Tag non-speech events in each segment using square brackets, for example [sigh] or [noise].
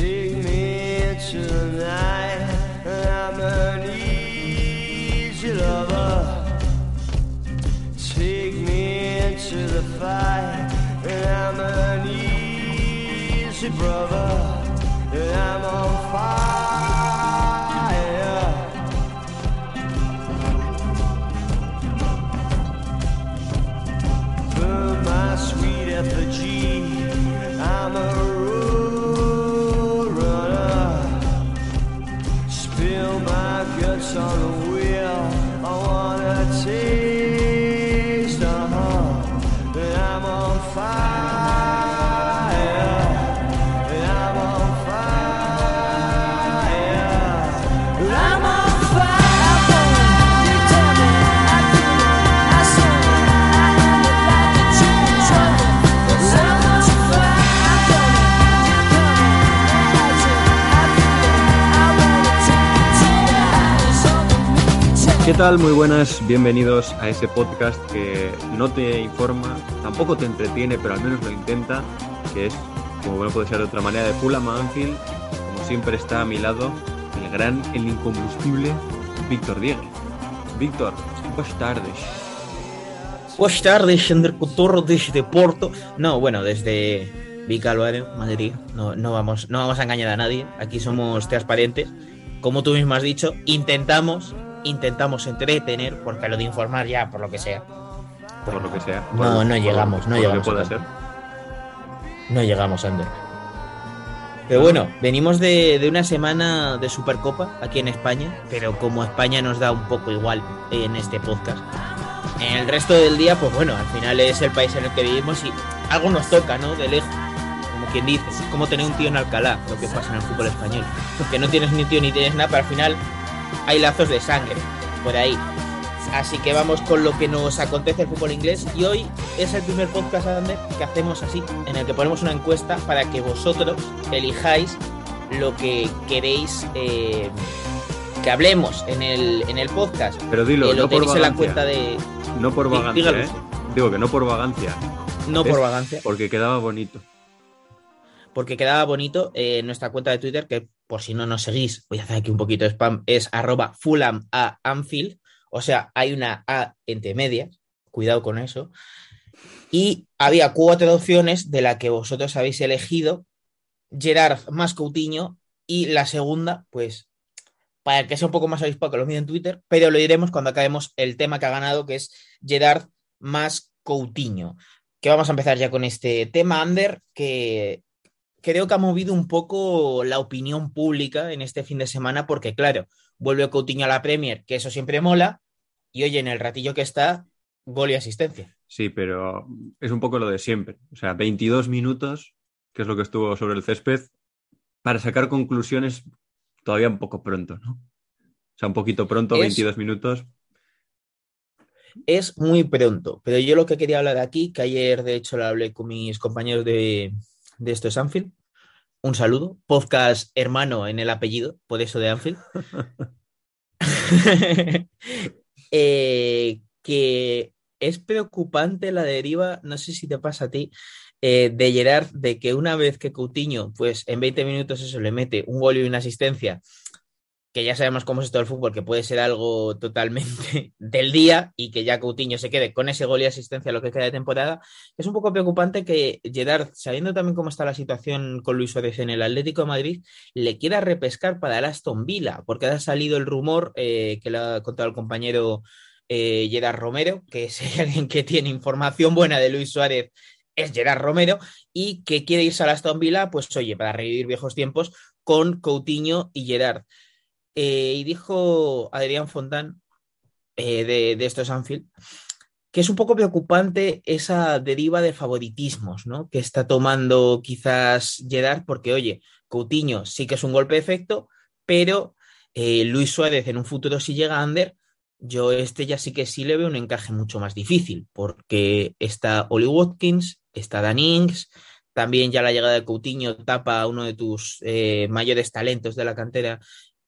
Take me tonight. I'm an easy lover. Take me into the. And I'm an easy brother. And I'm on fire. ¿Qué tal? Muy buenas, bienvenidos a ese podcast que no te informa, tampoco te entretiene, pero al menos lo intenta, que es, como bueno puede ser de otra manera, de Fulham a Anfield. Como siempre está a mi lado el gran, el incombustible Víctor Dieguez. Víctor, buenas tardes. Buenas tardes, Ander Cotorro desde Porto. No, bueno, desde Vicalvario, Madrid. No, no, vamos, no vamos a engañar a nadie. Aquí somos transparentes. Como tú mismo has dicho, intentamos, intentamos entretener, porque lo de informar ya, por lo que sea. Por lo que sea. No, Por- no llegamos, no por llegamos Lo que pueda a ser. tanto. No llegamos, Ander. Pero bueno, venimos de, de una semana de Supercopa aquí en España, pero como España nos da un poco igual en este podcast, en el resto del día, pues bueno, al final es el país en el que vivimos y algo nos toca, ¿no? De lejos. Como quien dice, es como tener un tío en Alcalá, lo que pasa en el fútbol español. Que no tienes ni tío ni tienes nada, pero al final hay lazos de sangre por ahí. Así que vamos con lo que nos acontece el fútbol inglés. Y hoy es el primer podcast, Ander, que hacemos así, en el que ponemos una encuesta para que vosotros elijáis lo que queréis eh, que hablemos en el, en el podcast. Pero dilo, Eh, lo no por tenéis en la vagancia. cuenta de. No por vagancia, ¿eh? Digo que no por vagancia, No por vagancia, porque quedaba bonito. porque quedaba bonito en nuestra cuenta de Twitter, que por si no nos seguís, voy a hacer aquí un poquito de spam, es arroba Fulham a Anfield. O sea, hay una A entre medias, cuidado con eso. Y había cuatro opciones de la que vosotros habéis elegido Gerard más Coutinho y la segunda, pues, para que sea un poco más avispado que lo mide en Twitter, pero lo diremos cuando acabemos el tema que ha ganado, que es Gerard más Coutinho. Que vamos a empezar ya con este tema, Ander, que creo que ha movido un poco la opinión pública en este fin de semana, porque claro, vuelve Coutinho a la Premier, que eso siempre mola, y oye, en el ratillo que está, gol y asistencia. Sí, pero es un poco lo de siempre. O sea, 22 minutos, que es lo que estuvo sobre el césped, para sacar conclusiones todavía un poco pronto, ¿no? O sea, un poquito pronto, Es- 22 minutos. Es muy pronto, pero yo lo que quería hablar aquí, que ayer de hecho lo hablé con mis compañeros de, de esto es Anfield, un saludo, podcast hermano en el apellido, por eso de Anfield. [laughs] Eh, que es preocupante la deriva, no sé si te pasa a ti, eh, de Gerard, de que una vez que Coutinho, pues en 20 minutos eso le mete un gol y una asistencia, que ya sabemos cómo es esto del fútbol, que puede ser algo totalmente [laughs] del día y que ya Coutinho se quede con ese gol y asistencia lo que queda de temporada, es un poco preocupante que Gerard, sabiendo también cómo está la situación con Luis Suárez en el Atlético de Madrid, le quiera repescar para el Aston Villa, porque ha salido el rumor eh, que le ha contado el compañero eh, Gerard Romero, que hay [laughs] alguien que tiene información buena de Luis Suárez es Gerard Romero, y que quiere irse al Aston Villa, pues oye, para revivir viejos tiempos con Coutinho y Gerard. Eh, y dijo Adrián Fontán, eh, de, de estos Anfield, que es un poco preocupante esa deriva de favoritismos, ¿no? Que está tomando quizás Gerard, porque, oye, Coutinho sí que es un golpe de efecto, pero eh, Luis Suárez en un futuro si llega a Ander, yo este ya sí que sí le veo un encaje mucho más difícil, porque está Oli Watkins, está Dan Ings, también ya la llegada de Coutinho tapa a uno de tus mayores talentos de la cantera,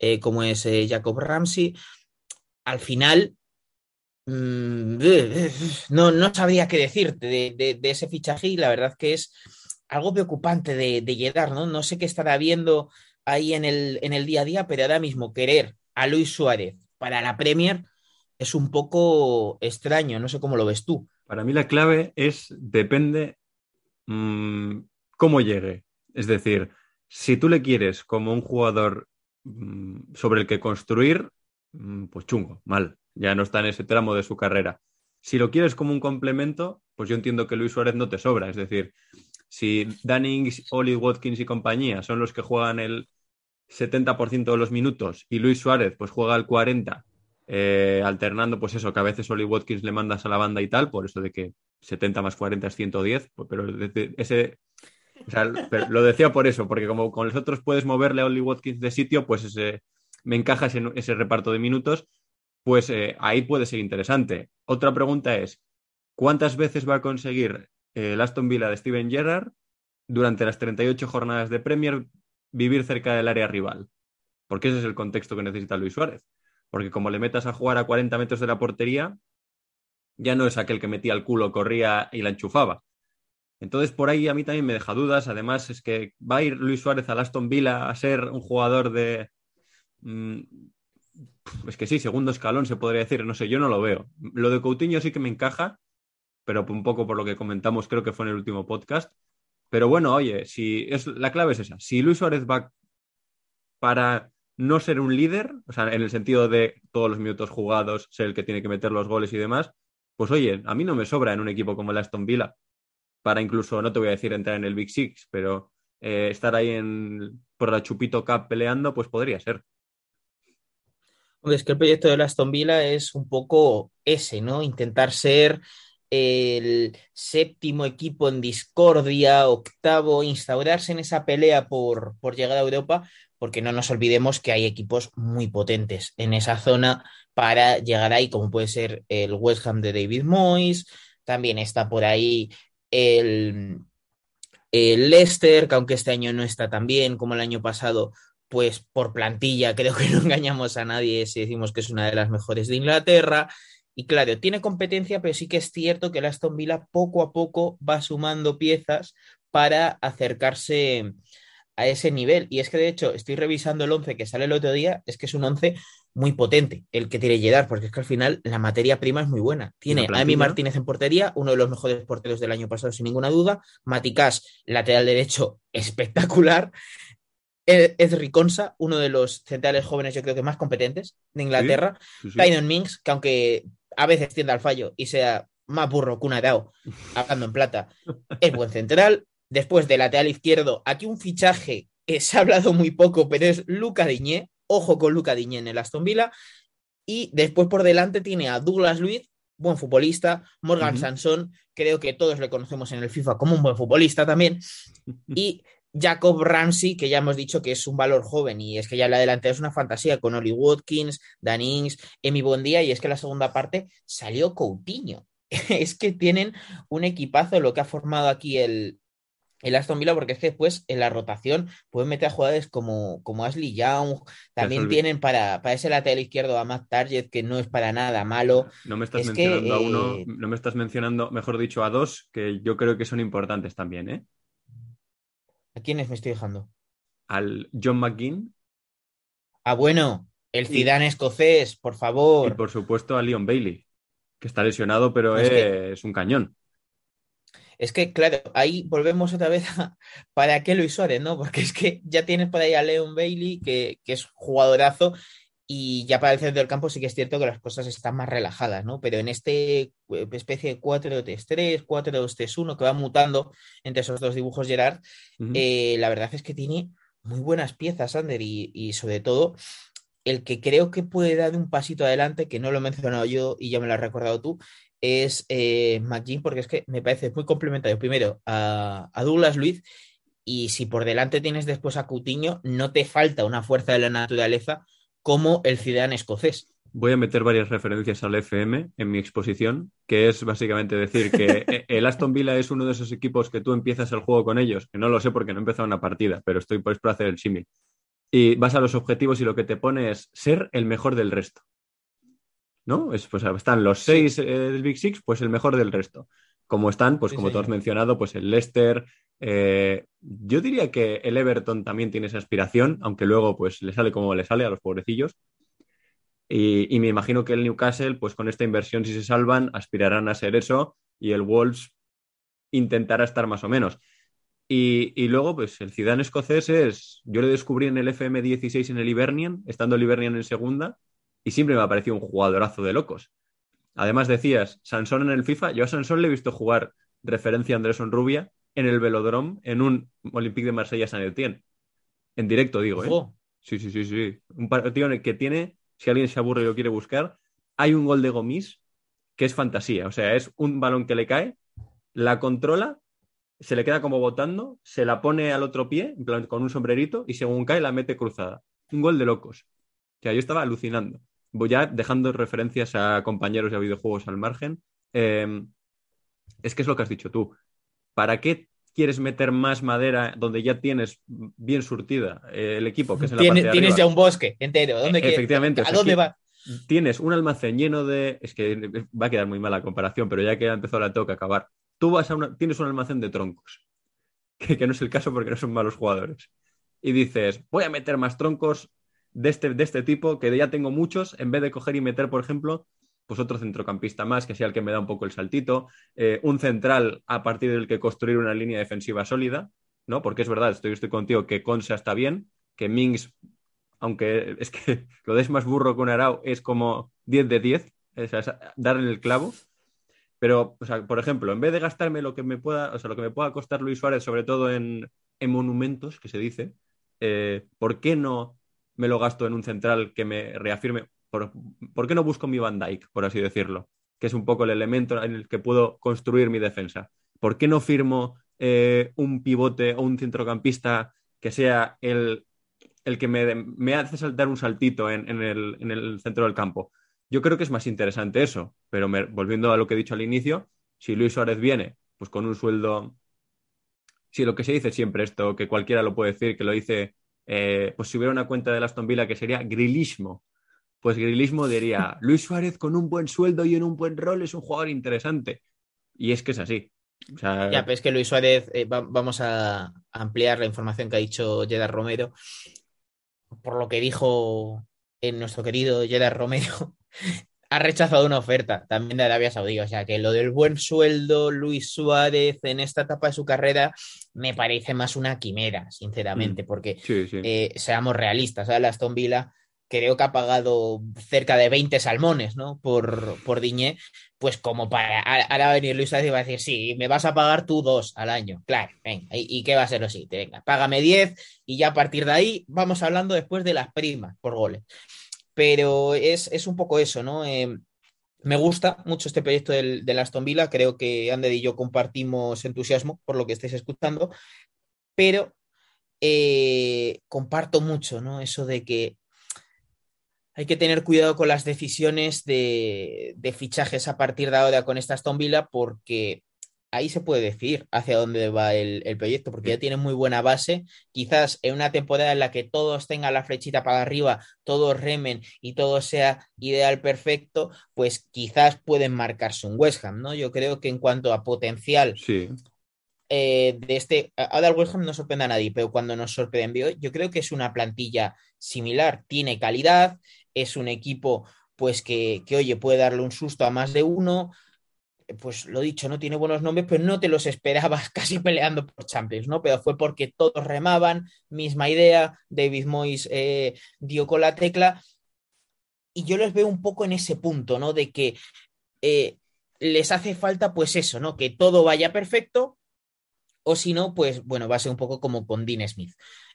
eh, como es eh, Jacob Ramsey. Al final, mm, no, no sabría qué decirte de, de- ese fichaje y la verdad que es algo preocupante de, de Gerard, ¿no? No sé qué estará viendo ahí en el, en el día a día, pero ahora mismo querer a Luis Suárez para la Premier es un poco extraño, no sé cómo lo ves tú. Para mí la clave es, depende mm, cómo llegue. Es decir, si tú le quieres como un jugador sobre el que construir, mm, pues chungo, mal. Ya no está en ese tramo de su carrera. Si lo quieres como un complemento, pues yo entiendo que Luis Suárez no te sobra. Es decir, si Dannings, Oli Watkins y compañía son los que juegan el 70% de los minutos y Luis Suárez pues juega el 40%, eh, alternando pues eso, que a veces Oli Watkins le mandas a la banda y tal, por eso de que 70 más 40 es 110, pues, pero ese... o sea, lo decía por eso, porque como con los otros puedes moverle a Oli Watkins de sitio, pues ese, me encaja ese, ese reparto de minutos, pues eh, ahí puede ser interesante. Otra pregunta es, ¿cuántas veces va a conseguir eh, el Aston Villa de Steven Gerrard durante las 38 jornadas de Premier vivir cerca del área rival? Porque ese es el contexto que necesita Luis Suárez. Porque como le metas a jugar a 40 metros de la portería, ya no es aquel que metía el culo, corría y la enchufaba. Entonces, por ahí a mí también me deja dudas. Además, es que va a ir Luis Suárez al Aston Villa a ser un jugador de. mm, es que sí, segundo escalón se podría decir. No sé, yo no lo veo. Lo de Coutinho sí que me encaja, pero un poco por lo que comentamos, creo que fue en el último podcast. Pero bueno, oye, si es, la clave es esa. Si Luis Suárez va para no ser un líder, o sea, en el sentido de todos los minutos jugados, ser el que tiene que meter los goles y demás, pues oye, a mí no me sobra en un equipo como el Aston Villa para incluso, no te voy a decir entrar en el Big Six, pero eh, estar ahí en, por la Chupito Cup peleando, pues podría ser. Es que el proyecto de Aston Villa es un poco ese, ¿no? Intentar ser el séptimo equipo en discordia, octavo, instaurarse en esa pelea por, por llegar a Europa, porque no nos olvidemos que hay equipos muy potentes en esa zona para llegar ahí, como puede ser el West Ham de David Moyes, también está por ahí el, el Leicester, que aunque este año no está tan bien como el año pasado, pues por plantilla [laughs] creo que no engañamos a nadie si decimos que es una de las mejores de Inglaterra. Y claro, tiene competencia, pero sí que es cierto que el Aston Villa poco a poco va sumando piezas para acercarse a ese nivel. Y es que de hecho estoy revisando el 11 que sale el otro día, es que es un 11 muy potente el que tiene Gerard, porque es que al final la materia prima es muy buena. Tiene a Emi Martínez en portería, uno de los mejores porteros del año pasado sin ninguna duda, Maticás, lateral derecho [laughs] espectacular, es Riconsa, uno de los centrales jóvenes, yo creo que más competentes de Inglaterra. Sí, sí, sí. Tyron Minks, que aunque a veces tienda al fallo y sea más burro que un Arao, [laughs] hablando en plata, es buen central. Después de lateral izquierdo, aquí un fichaje que se ha hablado muy poco, pero es Luca Diñé. Ojo con Luca Diñé en el Aston Villa. Y después por delante tiene a Douglas Luiz, buen futbolista. Morgan uh -huh. Sanson, creo que todos le conocemos en el FIFA como un buen futbolista también. [laughs] Y Jacob Ramsey, que ya hemos dicho que es un valor joven y es que ya la delantera es una fantasía con Oli Watkins, Dan Ings, Emi Bondía y es que la segunda parte salió Coutinho. [laughs] es que tienen un equipazo lo que ha formado aquí el, el Aston Villa porque es que después en la rotación pueden meter a jugadores como, como Ashley Young, también tienen para, para ese lateral izquierdo a Matt Target que no es para nada malo. No me estás es mencionando que, a uno, eh... no me estás mencionando, mejor dicho, a dos que yo creo que son importantes también, ¿eh? ¿A quiénes me estoy dejando? Al John McGinn. Ah, bueno, el Zidane y, escocés, por favor. Y por supuesto a Leon Bailey, que está lesionado, pero es, es, que, es un cañón. Es que, claro, ahí volvemos otra vez a para qué Luis Suárez, ¿no? Porque es que ya tienes por ahí a Leon Bailey, que, que es jugadorazo, y ya para el centro del campo sí que es cierto que las cosas están más relajadas, ¿no? Pero en este eh, especie de 4-3-3, 4-2-3-1 que va mutando entre esos dos dibujos Gerard, uh -huh. eh, la verdad es que tiene muy buenas piezas, Ander, y, y, sobre todo el que creo que puede dar un pasito adelante, que no lo he mencionado yo y ya me lo has recordado tú, es eh, McGinn, porque es que me parece muy complementario primero a, a Douglas Luiz y si por delante tienes después a Coutinho, no te falta una fuerza de la naturaleza como el ciudadano escocés. Voy a meter varias referencias al FM en mi exposición, que es básicamente decir que [laughs] e, el Aston Villa es uno de esos equipos que tú empiezas el juego con ellos, que no lo sé porque no he empezado una partida, pero estoy por hacer el símil. Y vas a los objetivos y lo que te pone es ser el mejor del resto. ¿No? Es, pues están los seis eh, del Big Six, pues el mejor del resto. Como están, pues Sí, como tú has mencionado, pues el Leicester. eh, yo diría que el Everton también tiene esa aspiración, aunque luego pues le sale como le sale a los pobrecillos. Y, y me imagino que el Newcastle, pues con esta inversión, si se salvan, aspirarán a ser eso y el Wolves intentará estar más o menos. Y, y luego, pues el Zidane escocés es, yo le descubrí en el FM16 en el Hibernian, estando el Hibernian en segunda, y siempre me ha parecido un jugadorazo de locos. Además decías, Sansón en el FIFA, yo a Sansón le he visto jugar referencia a Andrés Rubia en el Velodrome en un Olympique de Marsella San Etienne. En directo, digo, ¿eh? Sí, sí, sí, sí. Un partido en el que tiene, si alguien se aburre y lo quiere buscar, hay un gol de Gomis que es fantasía. O sea, es un balón que le cae, la controla, se le queda como botando, se la pone al otro pie, en plan, con un sombrerito, y según cae la mete cruzada. Un gol de locos. O sea, yo estaba alucinando. Voy ya dejando referencias a compañeros y a videojuegos al margen. Eh, es que es lo que has dicho tú. ¿Para qué quieres meter más madera donde ya tienes bien surtida eh, el equipo, que es en la Tiene- parte de tienes ya un bosque entero. ¿Dónde E- quieres- efectivamente, o ¿A sea, dónde va? Tienes un almacén lleno de. Es que va a quedar muy mala comparación, pero ya que ha empezado la tengo que acabar. Tú vas a una... tienes un almacén de troncos, [laughs] que, que no es el caso porque no son malos jugadores. Y dices, voy a meter más troncos de este, de este tipo, que ya tengo muchos, en vez de coger y meter, por ejemplo, pues otro centrocampista más, que sea el que me da un poco el saltito, eh, un central a partir del que construir una línea defensiva sólida, ¿no? Porque es verdad, estoy, estoy contigo que Consa está bien, que Mings, aunque es que [laughs] lo des más burro que un Arau, es como 10 de 10, o sea, es dar en el clavo. Pero, o sea, por ejemplo, en vez de gastarme lo que me pueda, o sea, lo que me pueda costar Luis Suárez, sobre todo en, en monumentos, que se dice, eh, ¿por qué no me lo gasto en un central que me reafirme? ¿Por, por qué no busco mi Van Dyke, por así decirlo? Que es un poco el elemento en el que puedo construir mi defensa. ¿Por qué no firmo eh, un pivote o un centrocampista que sea el, el que me, me, hace saltar un saltito en, en, el, en, el, centro del campo? Yo creo que es más interesante eso, pero volviendo a lo que he dicho al inicio, si Luis Suárez viene pues con un sueldo, si lo que se dice siempre esto, que cualquiera lo puede decir, que lo dice, eh, pues si hubiera una cuenta de Aston Villa que sería grilismo, pues grilismo diría, [laughs] Luis Suárez con un buen sueldo y en un buen rol es un jugador interesante. Y es que es así. O sea, ya, pero es que Luis Suárez, eh, va, vamos a ampliar la información que ha dicho Jedar Romero. Por lo que dijo en nuestro querido Jedar Romero, ha rechazado una oferta también de Arabia Saudí. O sea que lo del buen sueldo, Luis Suárez en esta etapa de su carrera, me parece más una quimera, sinceramente, porque sí, sí. Eh, seamos realistas, ¿sabes? La Aston Villa creo que ha pagado cerca de 20 salmones, ¿no? Por, por Diñé, pues como para ahora venir Luis Suárez y va a decir, sí, me vas a pagar tú dos al año. Claro, venga, ¿y, y qué va a ser lo siguiente? Venga, págame 10 y ya a partir de ahí vamos hablando después de las primas por goles. Pero es, es un poco eso, ¿no? Eh, me gusta mucho este proyecto del, del, Aston Villa, creo que Ander y yo compartimos entusiasmo por lo que estáis escuchando, pero eh, comparto mucho, ¿no? Eso de que hay que tener cuidado con las decisiones de, de, fichajes a partir de ahora con esta Aston Villa porque ahí se puede decidir hacia dónde va el, el, proyecto porque ya tiene muy buena base. Quizás en una temporada en la que todos tengan la flechita para arriba, todos remen y todo sea ideal perfecto, pues quizás pueden marcarse un West Ham, ¿no? Yo creo que en cuanto a potencial sí. eh, de este, ahora el West Ham no sorprende a nadie, pero cuando nos sorprendió, yo creo que es una plantilla similar, tiene calidad, es un equipo pues que, que, oye, puede darle un susto a más de uno, pues lo dicho, no tiene buenos nombres, pero no te los esperabas [laughs] casi peleando por Champions, ¿no? Pero fue porque todos remaban, misma idea, David Moyes eh, dio con la tecla, y yo los veo un poco en ese punto, ¿no? De que eh, les hace falta, pues eso, ¿no? Que todo vaya perfecto, o si no, pues bueno, va a ser un poco como con Dean Smith.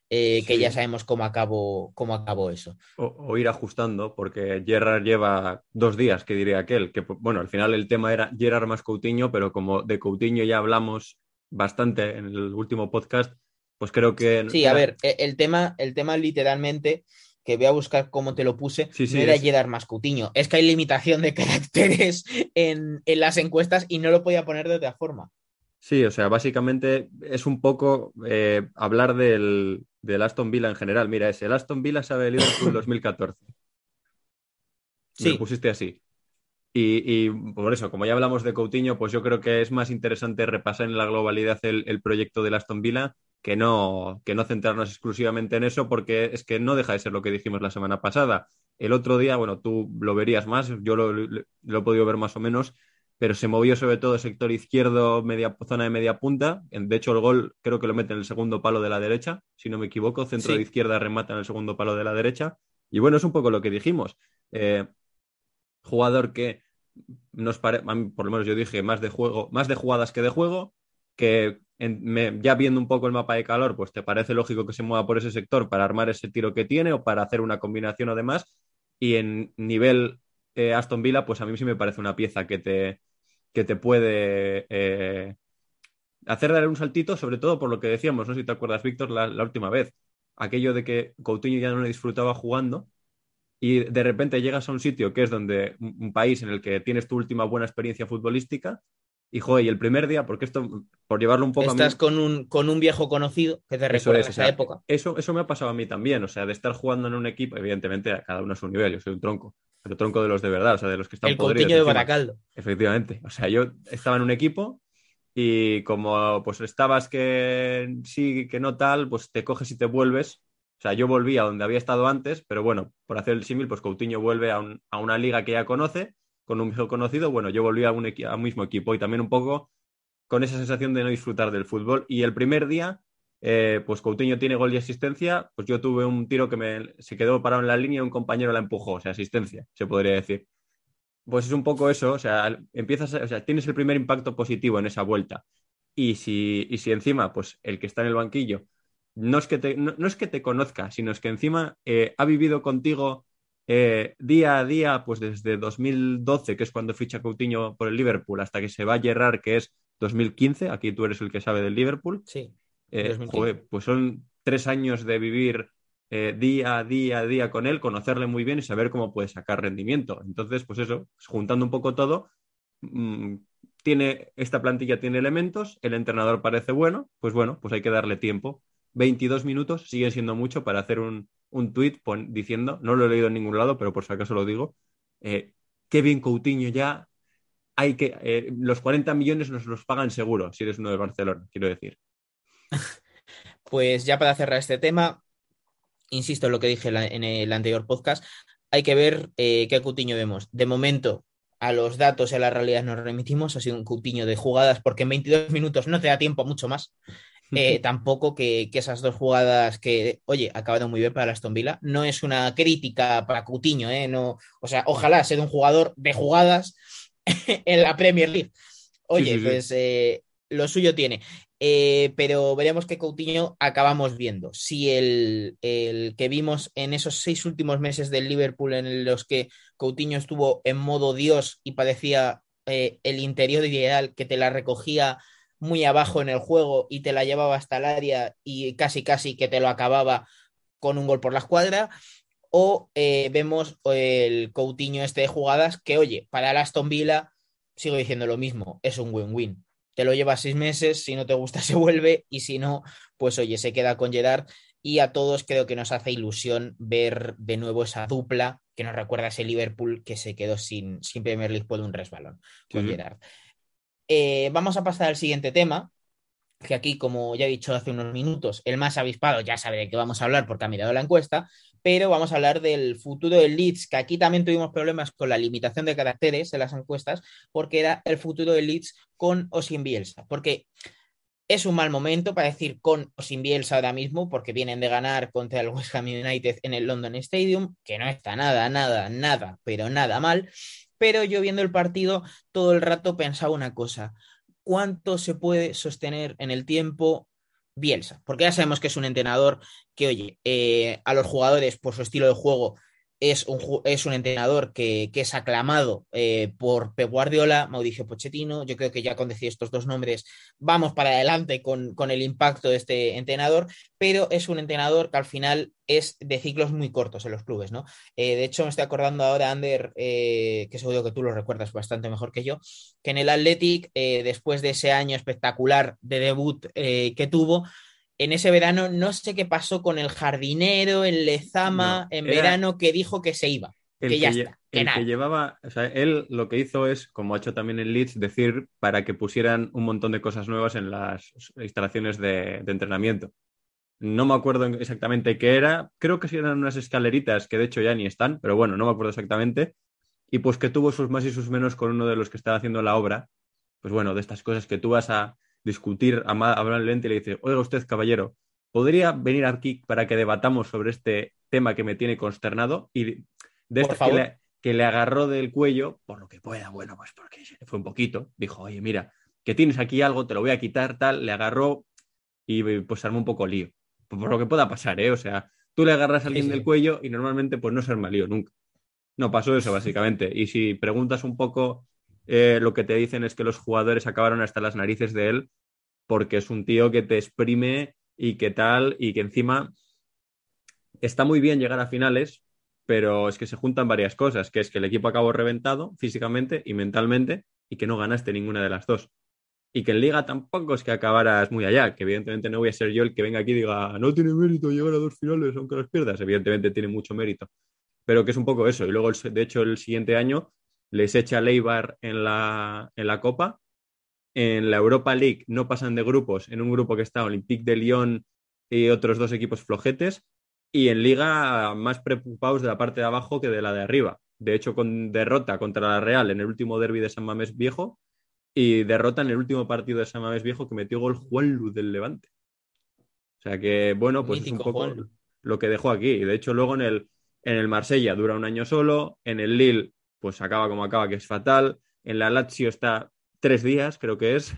Eh, que Sí. ya sabemos cómo acabó, cómo acabó eso. O, o ir ajustando, porque Gerrard lleva dos días, que diría aquel, que bueno, al final el tema era Gerrard más Coutinho, pero como de Coutinho ya hablamos bastante en el último podcast, pues creo que... Sí, a ver, e- el tema, el tema literalmente, que voy a buscar cómo te lo puse, Sí, sí, no era es- Gerard más Coutinho. Es que hay limitación de [laughs] caracteres en, en las encuestas y no lo podía poner de otra forma. Sí, o sea, básicamente es un poco eh, hablar del, del Aston Villa en general. Mira, es el Aston Villa sabe de Liverpool 2014. [laughs] Me Sí. lo pusiste así. Y, y por eso, como ya hablamos de Coutinho, pues yo creo que es más interesante repasar en la globalidad el, el proyecto del Aston Villa que no, que no centrarnos exclusivamente en eso, porque es que no deja de ser lo que dijimos la semana pasada. El otro día, bueno, tú lo verías más, yo lo, lo- lo he podido ver más o menos, pero se movió sobre todo el sector izquierdo, media, zona de media punta. De hecho, el gol creo que lo mete en el segundo palo de la derecha, si no me equivoco. Centro Sí. de izquierda remata en el segundo palo de la derecha. Y bueno, es un poco lo que dijimos. Eh, jugador que nos pare- a mí, por lo menos yo dije más de juego, más de jugadas que de juego, que en- me- ya viendo un poco el mapa de calor, pues te parece lógico que se mueva por ese sector para armar ese tiro que tiene o para hacer una combinación o demás. Y en nivel eh, Aston Villa, pues a mí sí me parece una pieza que te, que te puede eh, hacer dar un saltito, sobre todo por lo que decíamos, no sé si te acuerdas, Víctor, la, la última vez, aquello de que Coutinho ya no le disfrutaba jugando y de repente llegas a un sitio que es donde un, país en el que tienes tu última buena experiencia futbolística y, joder, y el primer día, porque esto, por llevarlo un poco a mí... Estás con un, con un viejo conocido que te recuerda es, o esa sea, época. Eso, eso me ha pasado a mí también, o sea, de estar jugando en un equipo, evidentemente a cada uno a su nivel, yo soy un tronco, pero tronco de los de verdad, o sea, de los que están El podridos Coutinho de. Baracaldo. Efectivamente, o sea, yo estaba en un equipo y como pues estabas que sí, que no tal, pues te coges y te vuelves. O sea, yo volví a donde había estado antes, pero bueno, por hacer el símil, pues Coutinho vuelve a, un- a una liga que ya conoce, con un viejo conocido, bueno, yo volví a un, mismo equipo y también un poco con esa sensación de no disfrutar del fútbol. Y el primer día, eh, pues Coutinho tiene gol y asistencia, pues yo tuve un tiro que me, se quedó parado en la línea y un compañero la empujó, o sea, asistencia, se podría decir. Pues es un poco eso, o sea, empiezas, o sea, tienes el primer impacto positivo en esa vuelta. Y si, y si encima, pues el que está en el banquillo, no es que te, no es que te conozca, sino es que encima eh, ha vivido contigo eh, día a día, pues desde 2012, que es cuando ficha Coutinho por el Liverpool, hasta que se va a Gerrard, que es 2015, aquí tú eres el que sabe del Liverpool, Sí. eh, 2015. joder, pues son tres años de vivir eh, día a día a día con él, conocerle muy bien y saber cómo puede sacar rendimiento. Entonces, pues eso, pues juntando un poco todo, mm, tiene, esta plantilla tiene elementos, el entrenador parece bueno, pues bueno, pues hay que darle tiempo. 22 minutos siguen siendo mucho para hacer un, un tuit diciendo, no lo he leído en ningún lado, pero por si acaso lo digo, eh, Kevin Coutinho ya hay que, eh, los 40 millones nos los pagan seguro si eres uno de Barcelona, quiero decir. [laughs] Pues ya para cerrar este tema, insisto en lo que dije en el anterior podcast, hay que ver eh, qué Coutinho vemos. De momento, a los datos y a la realidad nos remitimos, ha sido un Coutinho de jugadas, porque en 22 minutos no te da tiempo mucho más. Eh, tampoco que, que esas dos jugadas que, oye, acabaron muy bien para Aston Villa. No es una crítica para Coutinho, ¿eh? No, o sea, ojalá sea un jugador de jugadas [laughs] en la Premier League. Oye, Sí, sí, sí. pues eh, lo suyo tiene. Eh, pero veremos que Coutinho acabamos viendo. Si el, el que vimos en esos seis últimos meses del Liverpool en los que Coutinho estuvo en modo Dios y parecía eh, el interior ideal que te la recogía muy abajo en el juego y te la llevaba hasta el área y casi casi que te lo acababa con un gol por la escuadra. O eh, vemos el Coutinho este de jugadas que, oye, para el Aston Villa, sigo diciendo lo mismo, es un win-win. Te lo llevas seis meses, si no te gusta [laughs] se vuelve y si no, pues oye, se queda con Gerard y a todos creo que nos hace ilusión ver de nuevo esa dupla que nos recuerda a ese Liverpool que se quedó sin, sin Premier League por un resbalón con Sí. Gerard. Eh, vamos a pasar al siguiente tema, que aquí, como ya he dicho hace unos minutos, el más avispado ya sabe de qué vamos a hablar porque ha mirado la encuesta, pero vamos a hablar del futuro del Leeds, que aquí también tuvimos problemas con la limitación de caracteres en las encuestas, porque era el futuro del Leeds con o sin Bielsa, porque es un mal momento para decir con o sin Bielsa ahora mismo, porque vienen de ganar contra el West Ham United en el London Stadium, que no está nada, nada, nada, pero nada mal. Pero yo viendo el partido todo el rato pensaba una cosa, ¿cuánto se puede sostener en el tiempo Bielsa, porque ya sabemos que es un entrenador que, oye, eh, a los jugadores por su estilo de juego es un, es un entrenador que, que es aclamado eh, por Pep Guardiola, Mauricio Pochettino. Yo creo que ya con decir estos dos nombres vamos para adelante con, con el impacto de este entrenador, pero es un entrenador que al final es de ciclos muy cortos en los clubes, ¿no? Eh, de hecho, me estoy acordando ahora, Ander, eh, que seguro que tú lo recuerdas bastante mejor que yo, que en el Athletic, eh, después de ese año espectacular de debut que tuvo, en ese verano no sé qué pasó con el jardinero en Lezama No, en era- verano que dijo que se iba. El que ya está, que el que llevaba, o sea, él lo que hizo es, como ha hecho también en Leeds, decir para que pusieran un montón de cosas nuevas en las instalaciones de, de entrenamiento. No me acuerdo exactamente qué era, creo que sí eran unas escaleritas que de hecho ya ni están, pero bueno, no me acuerdo exactamente. Y pues que tuvo sus más y sus menos con uno de los que estaba haciendo la obra. Pues bueno, de estas cosas que tú vas a discutir ama- amablemente y le dices, oiga usted, caballero, ¿podría venir aquí para que debatamos sobre este tema que me tiene consternado? Y de Por estas que le, que le agarró del cuello, por lo que pueda, bueno, pues porque fue un poquito, dijo, oye, mira, que tienes aquí algo, te lo voy a quitar, tal, le agarró y pues se armó un poco lío. Por, por lo que pueda pasar, ¿eh? O sea, tú le agarras a alguien Sí, sí. del cuello y normalmente pues no se arma lío nunca. No pasó eso, básicamente. Y si preguntas un poco, eh, lo que te dicen es que los jugadores acabaron hasta las narices de él porque es un tío que te exprime y que tal, y que encima está muy bien llegar a finales, pero es que se juntan varias cosas, que es que el equipo acabó reventado físicamente y mentalmente y que no ganaste ninguna de las dos. Y que en liga tampoco es que acabaras muy allá, que evidentemente no voy a ser yo el que venga aquí y diga, no tiene mérito llegar a dos finales aunque las pierdas, evidentemente tiene mucho mérito, pero que es un poco eso. Y luego, de hecho, el siguiente año les echa Leibar en la, en la Copa. En la Europa League no pasan de grupos, en un grupo que está Olympique de Lyon y otros dos equipos flojetes, y en Liga más preocupados de la parte de abajo que de la de arriba. De hecho, con derrota contra la Real en el último derby de San Mamés Viejo y derrota en el último partido de San Mamés Viejo que metió gol Juan Luz del Levante. O sea que, bueno, pues es un poco lo que dejó aquí. Y de hecho, luego en el, en el Marsella dura un año solo, en el Lille, pues acaba como acaba, que es fatal. En la Lazio está tres días, creo que es.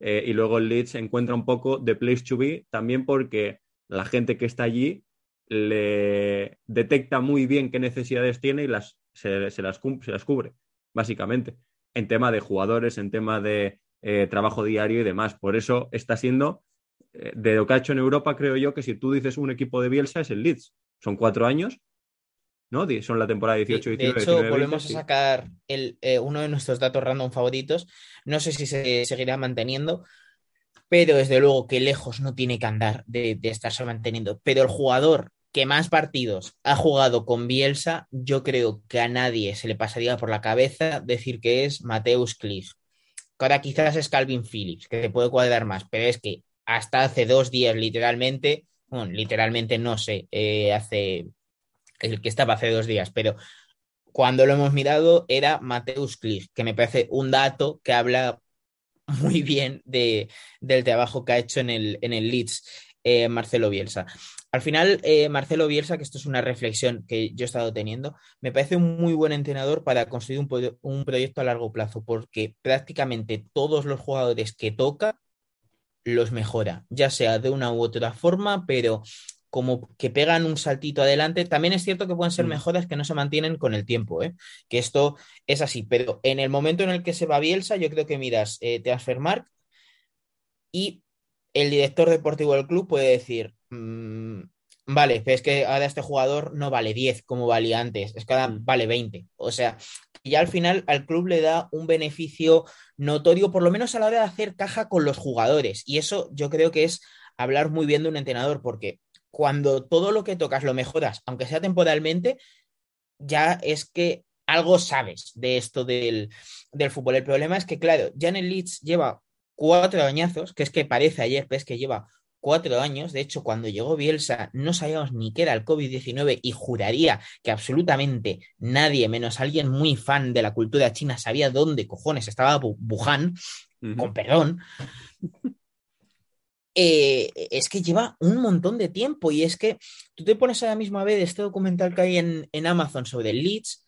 Eh, y luego el Leeds encuentra un poco de place to be, también porque la gente que está allí le detecta muy bien qué necesidades tiene y las, se, las, se las cubre, básicamente, en tema de jugadores, en tema de eh, trabajo diario y demás. Por eso está siendo, eh, de lo que ha hecho en Europa, creo yo que si tú dices un equipo de Bielsa es el Leeds. Son cuatro años, ¿no? Son la temporada 18, Sí, 19, de hecho, 19, 20, volvemos sí. a sacar el, eh, uno de nuestros datos random favoritos. No sé si se seguirá manteniendo, pero desde luego que lejos no tiene que andar de, de estarse manteniendo. Pero el jugador que más partidos ha jugado con Bielsa, yo creo que a nadie se le pasaría por la cabeza decir que es Mateus Klich. Ahora quizás es Calvin Phillips, que te puede cuadrar más, pero es que hasta hace dos días, literalmente, bueno, literalmente no sé, eh, hace el que estaba hace dos días, pero cuando lo hemos mirado era Mateus Klich, que me parece un dato que habla [laughs] muy bien de, del trabajo que ha hecho en el, en el Leeds eh, Marcelo Bielsa. Al final, eh, Marcelo Bielsa, que esto es una reflexión que yo he estado teniendo, me parece un muy buen entrenador para construir un, un proyecto a largo plazo, porque prácticamente todos los jugadores que toca los mejora, ya sea de una u otra forma, pero como que pegan un saltito adelante. También es cierto que pueden ser Mm. mejoras que no se mantienen con el tiempo, ¿eh? que esto es así, pero en el momento en el que se va Bielsa, yo creo que miras eh, Transfermarkt y el director deportivo del club puede decir, mm, vale, pero es que ahora este jugador no vale 10 como valía antes, es que ahora Mm. vale 20. O sea, ya al final al club le da un beneficio notorio, por lo menos a la hora de hacer caja con los jugadores. Y eso yo creo que es hablar muy bien de un entrenador, porque cuando todo lo que tocas lo mejoras, aunque sea temporalmente, ya es que algo sabes de esto del, del fútbol. El problema es que, claro, ya en el Leeds lleva cuatro añazos, que es que parece ayer, pero es que lleva cuatro años. De hecho, cuando llegó Bielsa no sabíamos ni qué era el COVID-19 y juraría que absolutamente nadie, menos alguien muy fan de la cultura china, sabía dónde cojones estaba Wuhan, con perdón. Eh, es que lleva un montón de tiempo y es que tú te pones ahora mismo a ver este documental que hay en, en Amazon sobre el Leeds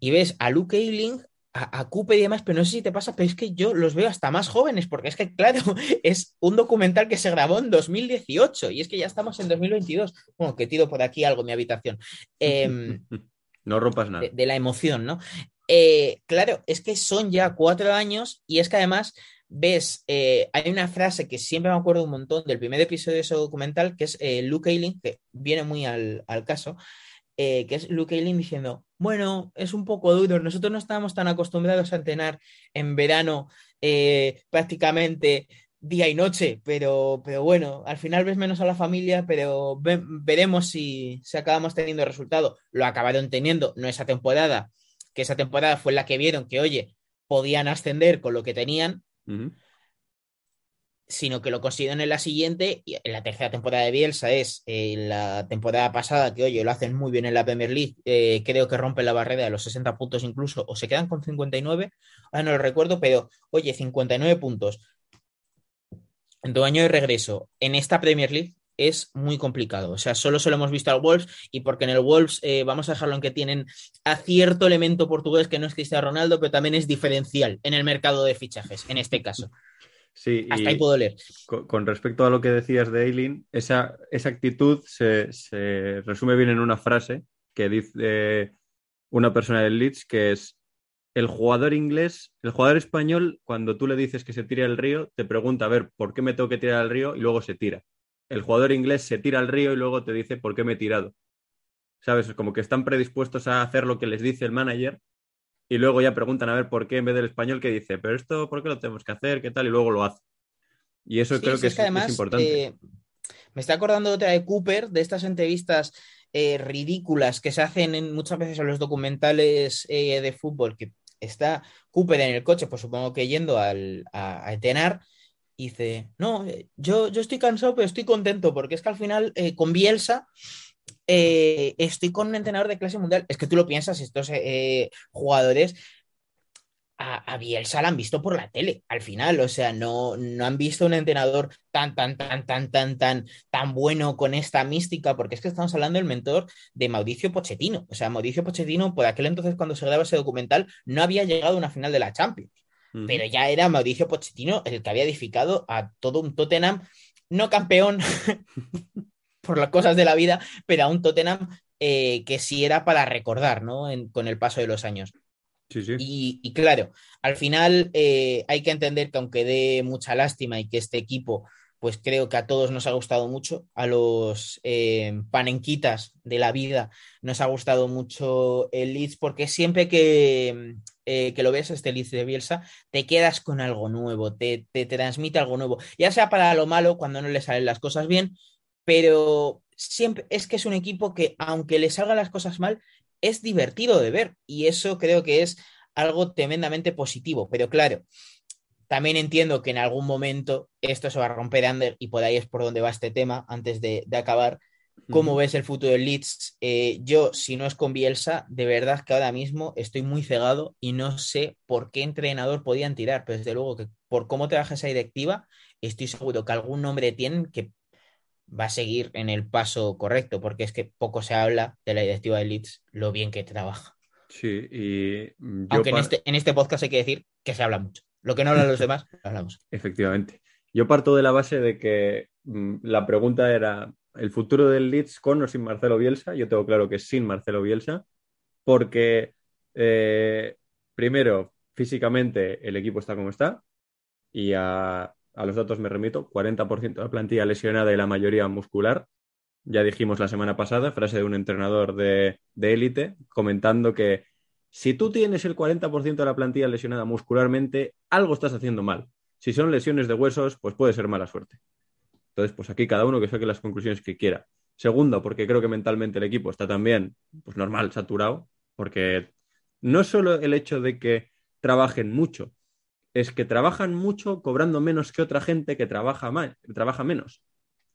y ves a Luke Ayling a, a y demás, pero no sé si te pasa, pero es que yo los veo hasta más jóvenes, porque es que, claro, [laughs] es un documental que se grabó en 2018 y es que ya estamos en 2022. Bueno, que tiro por aquí algo en mi habitación. [laughs] Em, No rompas nada. de, de la emoción, ¿no? Eh, claro, es que son ya cuatro años y es que además ves, eh, hay una frase que siempre me acuerdo un montón del primer episodio de ese documental, que es eh, Luke Ayling, que viene muy al, al caso, eh, que es Luke Ayling diciendo, bueno, es un poco duro, nosotros no estábamos tan acostumbrados a entrenar en verano prácticamente día y noche, pero, pero bueno, al final ves menos a la familia, pero ve- veremos si, si acabamos teniendo resultado. Lo acabaron teniendo, no esa temporada, que esa temporada fue la que vieron que, oye, podían ascender con lo que tenían, Sino que lo consiguieron en la siguiente, en la tercera temporada de Bielsa es eh, la temporada pasada, que oye, lo hacen muy bien en la Premier League, eh, creo que rompen la barrera de los 60 puntos incluso, o se quedan con 59, ahora no lo recuerdo, pero oye, 59 puntos en tu año de regreso en esta Premier League es muy complicado. O sea, solo se lo hemos visto al Wolves y porque en el Wolves eh, vamos a dejarlo en que tienen a cierto elemento portugués que no es Cristiano Ronaldo, pero también es diferencial en el mercado de fichajes, en este caso. Sí, Hasta y ahí puedo leer. con, respecto a lo que decías de Eileen, esa, esa actitud se, se resume bien en una frase que dice una persona del Leeds, que es el jugador inglés, el jugador español, cuando tú le dices que se tire al río, te pregunta, a ver, ¿por qué me tengo que tirar al río? Y luego se tira. El jugador inglés se tira al río y luego te dice, ¿por qué me he tirado? ¿Sabes? Como que están predispuestos a hacer lo que les dice el manager y luego ya preguntan a ver por qué en vez del español que dice, pero esto, ¿por qué lo tenemos que hacer? ¿Qué tal? Y luego lo hace. Y eso Sí, creo sí, que es es, que además, es importante. eh, me está acordando otra de Cooper, de estas entrevistas eh, ridículas que se hacen en- muchas veces en los documentales eh, de fútbol, que está Cooper en el coche, pues supongo que yendo al, a, a entrenar, dice, no, eh, yo, yo estoy cansado, pero estoy contento, porque es que al final eh, con Bielsa eh, estoy con un entrenador de clase mundial. Es que tú lo piensas, estos jugadores a, a Bielsa la han visto por la tele al final, o sea, no, no han visto un entrenador tan, tan, tan, tan, tan, tan, tan bueno con esta mística, porque es que estamos hablando del mentor de Mauricio Pochettino. O sea, Mauricio Pochettino, por aquel entonces, cuando se graba ese documental, no había llegado a una final de la Champions, Pero ya era Mauricio Pochettino el que había edificado a todo un Tottenham, no campeón [laughs] por las cosas de la vida, pero a un Tottenham eh, que sí era para recordar, ¿no? En- con el paso de los años. Sí, sí. Y, y claro, al final eh, hay que entender que aunque dé mucha lástima y que este equipo, pues creo que a todos nos ha gustado mucho, a los eh, panenquitas de la vida nos ha gustado mucho el Leeds, porque siempre que, eh, que lo ves, este Leeds de Bielsa, te quedas con algo nuevo, te, te transmite algo nuevo, ya sea para lo malo, cuando no le salen las cosas bien, pero siempre es que es un equipo que, aunque le salgan las cosas mal, es divertido de ver y eso creo que es algo tremendamente positivo. Pero claro, también entiendo que en algún momento esto se va a romper Ander y por ahí es por donde va este tema antes de, de acabar. ¿Cómo ves el futuro del Leeds? Eh, yo, si no es con Bielsa, de verdad que ahora mismo estoy muy cegado y no sé por qué entrenador podían tirar, pero desde luego que por cómo trabaja esa directiva, estoy seguro que algún nombre tienen que va a seguir en el paso correcto, porque es que poco se habla de la directiva de Leeds, lo bien que trabaja. Sí, y mm, Aunque en este, en este podcast hay que decir que se habla mucho. Lo que no hablan los demás, hablamos. [laughs] efectivamente. Yo parto de la base de que mm, la pregunta era el futuro del Leeds con o sin Marcelo Bielsa. Yo tengo claro que sin Marcelo Bielsa, porque eh, primero, físicamente el equipo está como está, y a, los datos me remito, 40% de la plantilla lesionada y la mayoría muscular. Ya dijimos la semana pasada, frase de un entrenador de élite, comentando que si tú tienes el 40% de la plantilla lesionada muscularmente, algo estás haciendo mal. Si son lesiones de huesos, pues puede ser mala suerte. Entonces, pues aquí cada uno que saque las conclusiones que quiera. Segundo, porque creo que mentalmente el equipo está también, pues normal, saturado, porque no es solo el hecho de que trabajen mucho, es que trabajan mucho cobrando menos que otra gente que trabaja, más, trabaja menos.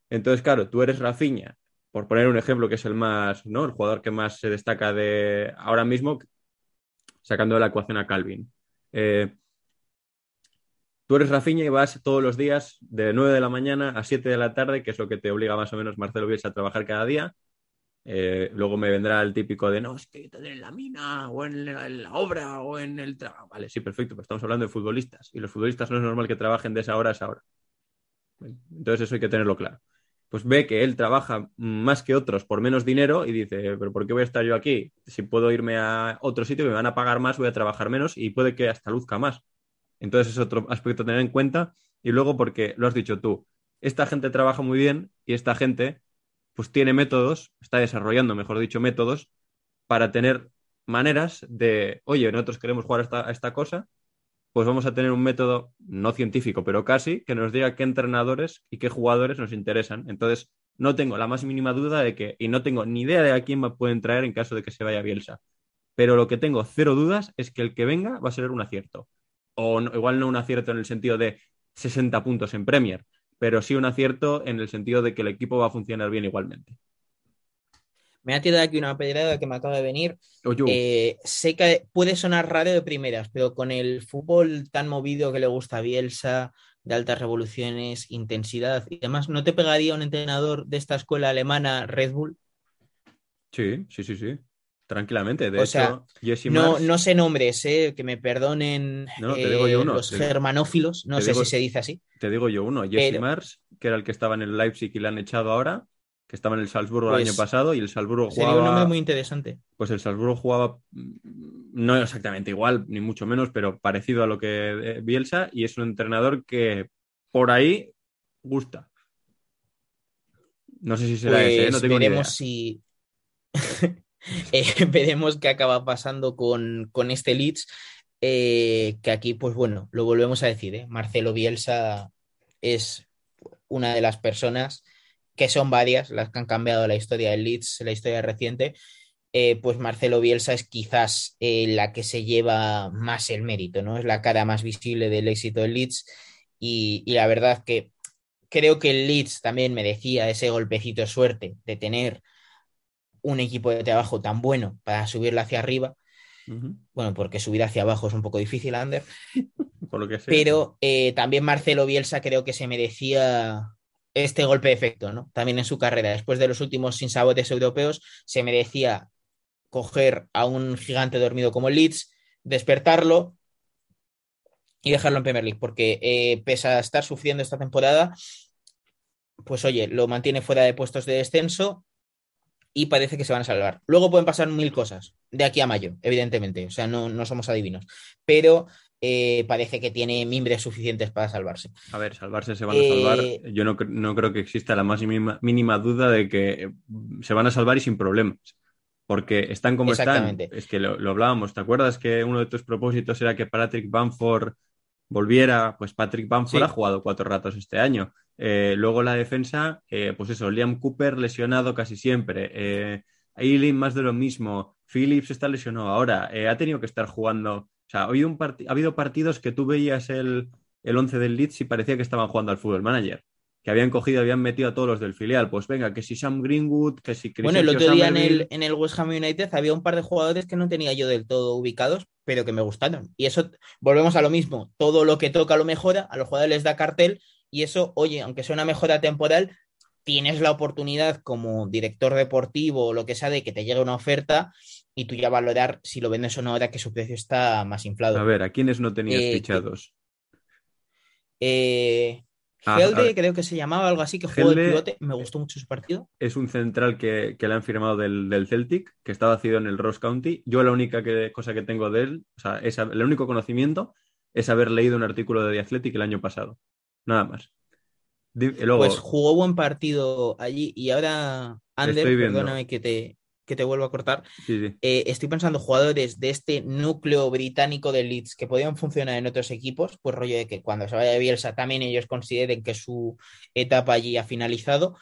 Entonces, claro, tú eres Rafinha, por poner un ejemplo que es el más, ¿no? El jugador que más se destaca de ahora mismo, sacando de la ecuación a Calvin. Eh, tú eres Rafinha y vas todos los días de 9 de la mañana a 7 de la tarde, que es lo que te obliga más o menos Marcelo Bielsa a trabajar cada día. Eh, luego me vendrá el típico de no, es que en la mina o en la, en la obra o en el trabajo. Vale, sí, perfecto, pero estamos hablando de futbolistas y los futbolistas no es normal que trabajen de esa hora a esa hora. Entonces eso hay que tenerlo claro. Pues ve que él trabaja más que otros por menos dinero y dice, pero ¿por qué voy a estar yo aquí? Si puedo irme a otro sitio me van a pagar más, voy a trabajar menos y puede que hasta luzca más. Entonces es otro aspecto a tener en cuenta. Y luego porque lo has dicho tú, esta gente trabaja muy bien y esta gente pues tiene métodos, está desarrollando, mejor dicho, métodos para tener maneras de, oye, nosotros queremos jugar esta, a esta cosa, pues vamos a tener un método no científico, pero casi, que nos diga qué entrenadores y qué jugadores nos interesan. Entonces, no tengo la más mínima duda de que, y no tengo ni idea de a quién me pueden traer en caso de que se vaya Bielsa. Pero lo que tengo cero dudas es que el que venga va a ser un acierto. O igual no un acierto en el sentido de 60 puntos en Premier, pero sí un acierto en el sentido de que el equipo va a funcionar bien igualmente. Me ha tirado aquí una pedrada que me acaba de venir. Oye, Eh, sé que puede sonar raro de primeras, pero con el fútbol tan movido que le gusta a Bielsa, de altas revoluciones, intensidad y demás, ¿no te pegaría un entrenador de esta escuela alemana Red Bull? sí, sí, sí, sí. Tranquilamente. De O hecho, sea, Jesse No, Marsch- no sé nombres, eh, que me perdonen No, te eh, digo yo uno, los te- germanófilos, no te sé digo- si se dice así. Te digo yo uno, Jesse Pero- Marsch, que era el que estaba en el Leipzig y le han echado ahora, que estaba en el Salzburgo el Pues, año pasado y el Salzburgo Sería un jugaba, nombre muy interesante. pues el Salzburgo jugaba mm, no exactamente igual, ni mucho menos, pero parecido a lo que eh, Bielsa y es un entrenador que por ahí gusta. No sé si será ese, ¿eh? no Pues tengo ni idea. veremos si. [laughs] Eh, [laughs] veremos qué acaba pasando con, con este Leeds. eh, que aquí, pues bueno, lo volvemos a decir. Marcelo Bielsa es una de las personas que son varias las que han cambiado la historia del Leeds, la historia reciente. eh, pues Marcelo Bielsa es quizás eh, la que se lleva más el mérito, ¿no? Es la cara más visible del éxito del Leeds. Y, y la verdad que creo que el Leeds también merecía ese golpecito de suerte de tener un equipo de trabajo tan bueno para subirlo hacia arriba. Bueno, porque subir hacia abajo es un poco difícil, Ander. [laughs] Por lo que sea. Pero eh, también Marcelo Bielsa creo que se merecía este golpe de efecto, ¿no? También en su carrera. Después de los últimos sinsabores europeos, se merecía coger a un gigante dormido como Leeds, despertarlo y dejarlo en Premier League. Porque eh, pese a estar sufriendo esta temporada, pues oye, lo mantiene fuera de puestos de descenso y parece que se van a salvar. Luego pueden pasar mil cosas de aquí a mayo, evidentemente. O sea, no, no somos adivinos. Pero eh, parece que tiene mimbres suficientes para salvarse. A ver, salvarse se van a salvar. Eh, Yo no, no creo que exista la más mínima, mínima duda de que se van a salvar y sin problemas. Porque están como están. Exactamente. Es que lo, lo hablábamos. ¿Te acuerdas que uno de tus propósitos era que Patrick Bamford volviera? Pues Patrick Bamford Sí. ha jugado cuatro ratos este año. Eh, luego la defensa, pues eso, Liam Cooper lesionado casi siempre. Eileen más de lo mismo. Phillips está lesionado ahora. Ha tenido que estar jugando. O sea, ha habido, un ha habido partidos que tú veías el, el 11 del Leeds y parecía que estaban jugando al fútbol manager. Que habían cogido, habían metido a todos los del filial. Pues venga, que si Sam Greenwood, que si Bueno, el otro día en el, en el West Ham United había un par de jugadores que no tenía yo del todo ubicados, pero que me gustaron. Y eso, volvemos a lo mismo, todo lo que toca lo mejora, a los jugadores les da cartel y eso, oye, aunque sea una mejora temporal, tienes la oportunidad como director deportivo o lo que sea de que te llegue una oferta y tú ya valorar si lo vendes o no ahora que su precio está más inflado. A ver, ¿a quiénes no tenías Eh, fichados? Eh, Ah, Helde, creo que se llamaba algo así, que jugó de pivote, me gustó mucho su partido. Es un central que, que le han firmado del, del Celtic, que estaba nacido en el Ross County. Yo la única que- cosa que tengo de él, o sea, es, el único conocimiento es haber leído un artículo de The Athletic el año pasado. Nada más. Luego, Pues jugó buen partido allí y ahora, Ander, perdóname que te, que te vuelvo a cortar, sí, sí. eh, estoy pensando jugadores de este núcleo británico de Leeds que podían funcionar en otros equipos, pues rollo de que cuando se vaya de Bielsa también ellos consideren que su etapa allí ha finalizado.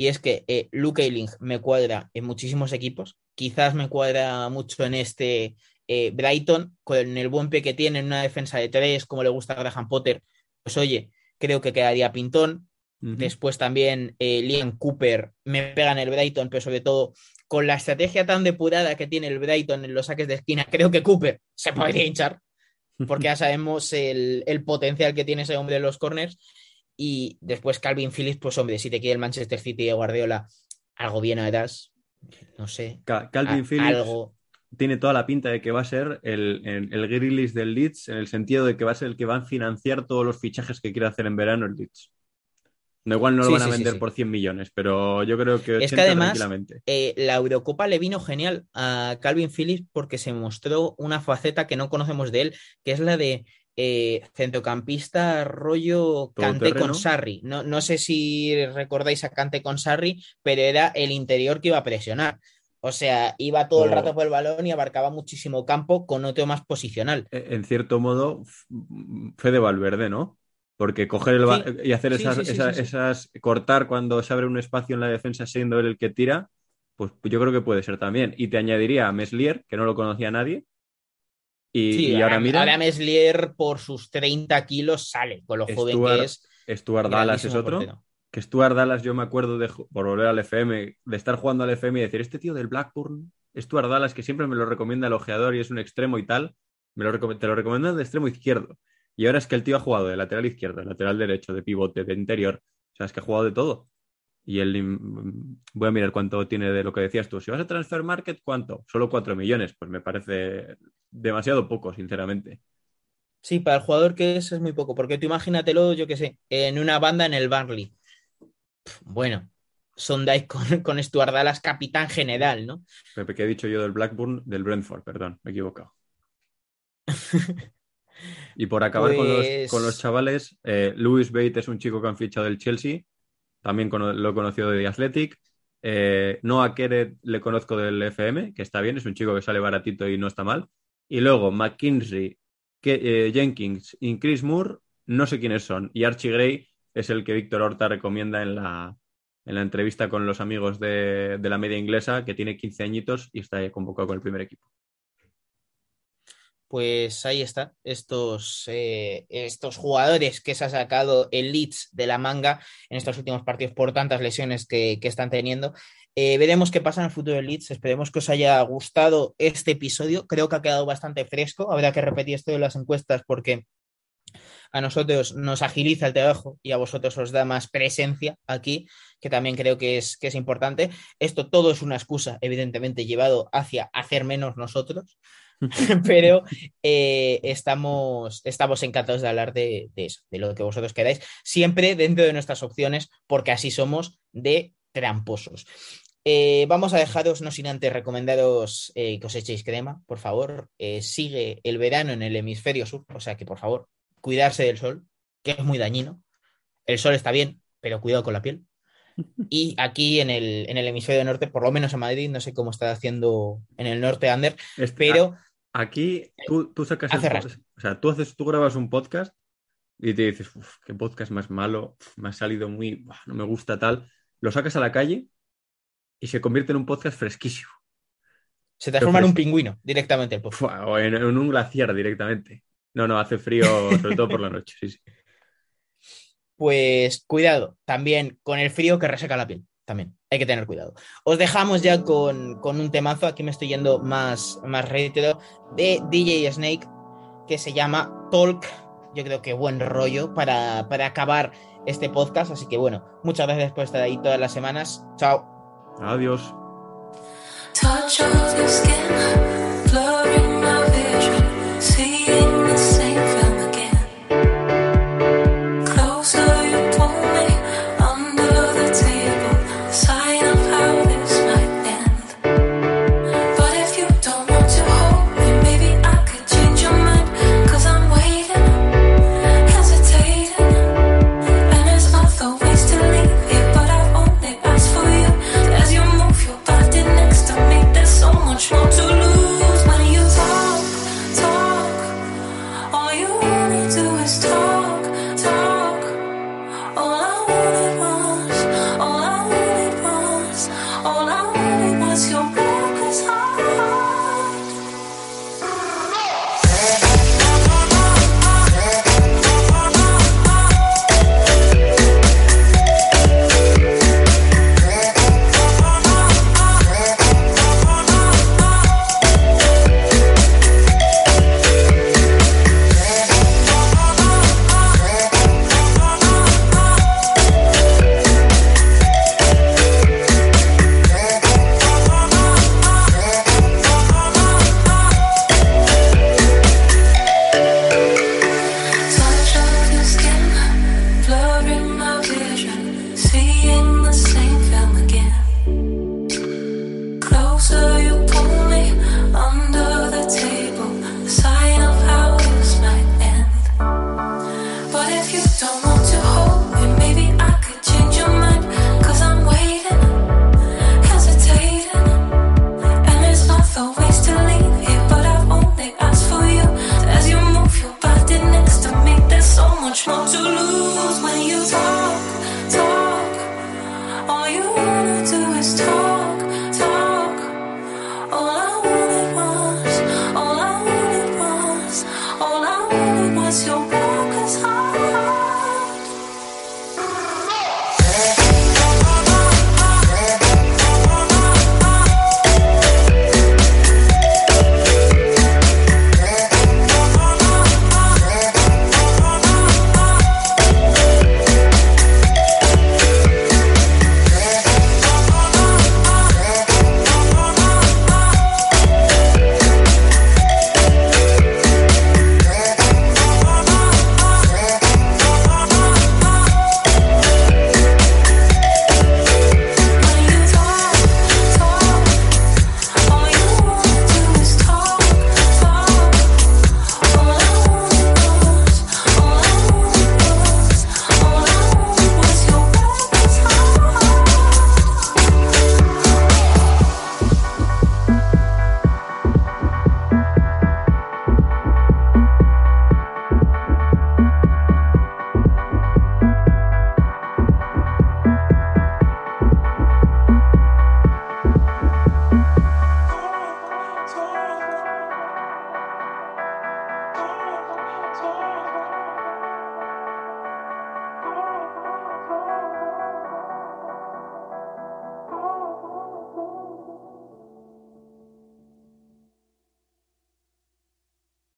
Y es que eh, Luke Ayling me cuadra en muchísimos equipos, quizás me cuadra mucho en este eh, Brighton, con el buen pie que tiene en una defensa de tres, como le gusta a Graham Potter, pues oye, creo que quedaría pintón. Después también eh, Liam Cooper me pega en el Brighton, pero sobre todo con la estrategia tan depurada que tiene el Brighton en los saques de esquina, creo que Cooper se podría hinchar, porque ya [laughs] sabemos el, el potencial que tiene ese hombre en los corners. Y después Calvin Phillips, pues hombre, si te quiere el Manchester City de Guardiola, algo bien harás. no sé. Ca- Calvin a- Phillips algo. tiene toda la pinta de que va a ser el, el, el Grealish del Leeds, en el sentido de que va a ser el que va a financiar todos los fichajes que quiere hacer en verano el Leeds. No, igual no lo Sí, van a sí, vender sí. por 100 millones, pero yo creo que 80 Es que además, tranquilamente. eh, la Eurocopa le vino genial a Calvin Phillips porque se mostró una faceta que no conocemos de él, que es la de eh, centrocampista rollo Todoterreno. con Sarri. No, no sé si recordáis a Kanté con Sarri, pero era el interior que iba a presionar. O sea, iba todo el rato por el balón y abarcaba muchísimo campo con otro más posicional. Eh, En cierto modo, f- fue de Valverde, ¿no? Porque coger el Sí. y hacer esas, sí, sí, esas, esas- cortar cuando se abre un espacio en la defensa siendo él el que tira, pues yo creo que puede ser también. Y te añadiría a Meslier, que no lo conocía nadie. Y, ahora mira, ahora Meslier por sus 30 kilos sale con lo joven Stuart que es. Stuart Dallas es otro. portero. Que Stuart Dallas, yo me acuerdo de, por volver al FM, de estar jugando al FM y decir, este tío del Blackburn, Stuart Dallas, que siempre me lo recomienda el ojeador y es un extremo y tal, me lo te lo recomiendan de extremo izquierdo. Y ahora es que el tío ha jugado de lateral izquierdo, de lateral derecho, de pivote, de interior. O sea, es que ha jugado de todo. Y él, mm, voy a mirar cuánto tiene de lo que decías tú. Si vas a transfer market, ¿cuánto? Solo 4 millones. Pues me parece demasiado poco, sinceramente. Sí, para el jugador que es, es muy poco, porque tú imagínatelo, yo qué sé, en una banda en el Barley. Bueno, Sondai con, [laughs] con Stuart Dallas, capitán general, ¿no? Pepe, ¿qué he dicho yo del Blackburn? Del Brentford, perdón, me he equivocado. [laughs] Y por acabar con, los, Pues- con los chavales, eh, Louis Bate es un chico que han fichado del Chelsea, también lo he conocido de The Athletic. Eh, Noah Keret le conozco del FM, que está bien, es un chico que sale baratito y no está mal. Y luego McKinsey, que, eh, Jenkins y Chris Moore, no sé quiénes son. Y Archie Gray es el que Víctor Horta recomienda en la, en la entrevista con los amigos de, de la media inglesa, que tiene 15 añitos y está convocado con el primer equipo. Pues ahí está, estos, eh, estos jugadores que se ha sacado el Leeds de la manga en estos últimos partidos por tantas lesiones que, que están teniendo. Eh, veremos qué pasa en el futuro del Leeds. Esperemos que os haya gustado este episodio. Creo que ha quedado bastante fresco. Habrá que repetir esto de las encuestas porque a nosotros nos agiliza el trabajo y a vosotros os da más presencia aquí, que también creo que es, que es importante. Esto todo es una excusa, evidentemente, llevado hacia hacer menos nosotros, [laughs] pero eh, estamos, estamos encantados de hablar de, de eso, de lo que vosotros queráis, siempre dentro de nuestras opciones, porque así somos de tramposos. Eh, vamos a dejaros, no sin antes recomendaros eh, que os echéis crema, por favor. Sigue el verano en el hemisferio sur, o sea que por favor, cuidarse del sol, que es muy dañino. El sol está bien, pero cuidado con la piel. Y aquí en el, en el hemisferio norte, por lo menos en Madrid, no sé cómo está haciendo en el norte Ander, Este- pero Aquí tú, tú sacas el o sea, tú haces, tú grabas un podcast y te dices, "Uf, qué podcast más malo, me ha salido muy, no me gusta tal. Lo sacas a la calle y se convierte en un podcast fresquísimo. se transforma en un pingüino directamente el podcast. O en, en un glaciar directamente. No, no, hace frío, sobre todo por la noche. Sí, sí. [laughs] Pues cuidado, también con el frío que reseca la piel. También hay que tener cuidado. Os dejamos ya con, con un temazo. Aquí me estoy yendo más, más rétro de DJ Snake que se llama Talk. Yo creo que buen rollo para, para acabar este podcast. Así que bueno, muchas gracias por estar ahí todas las semanas. Chao. Adiós.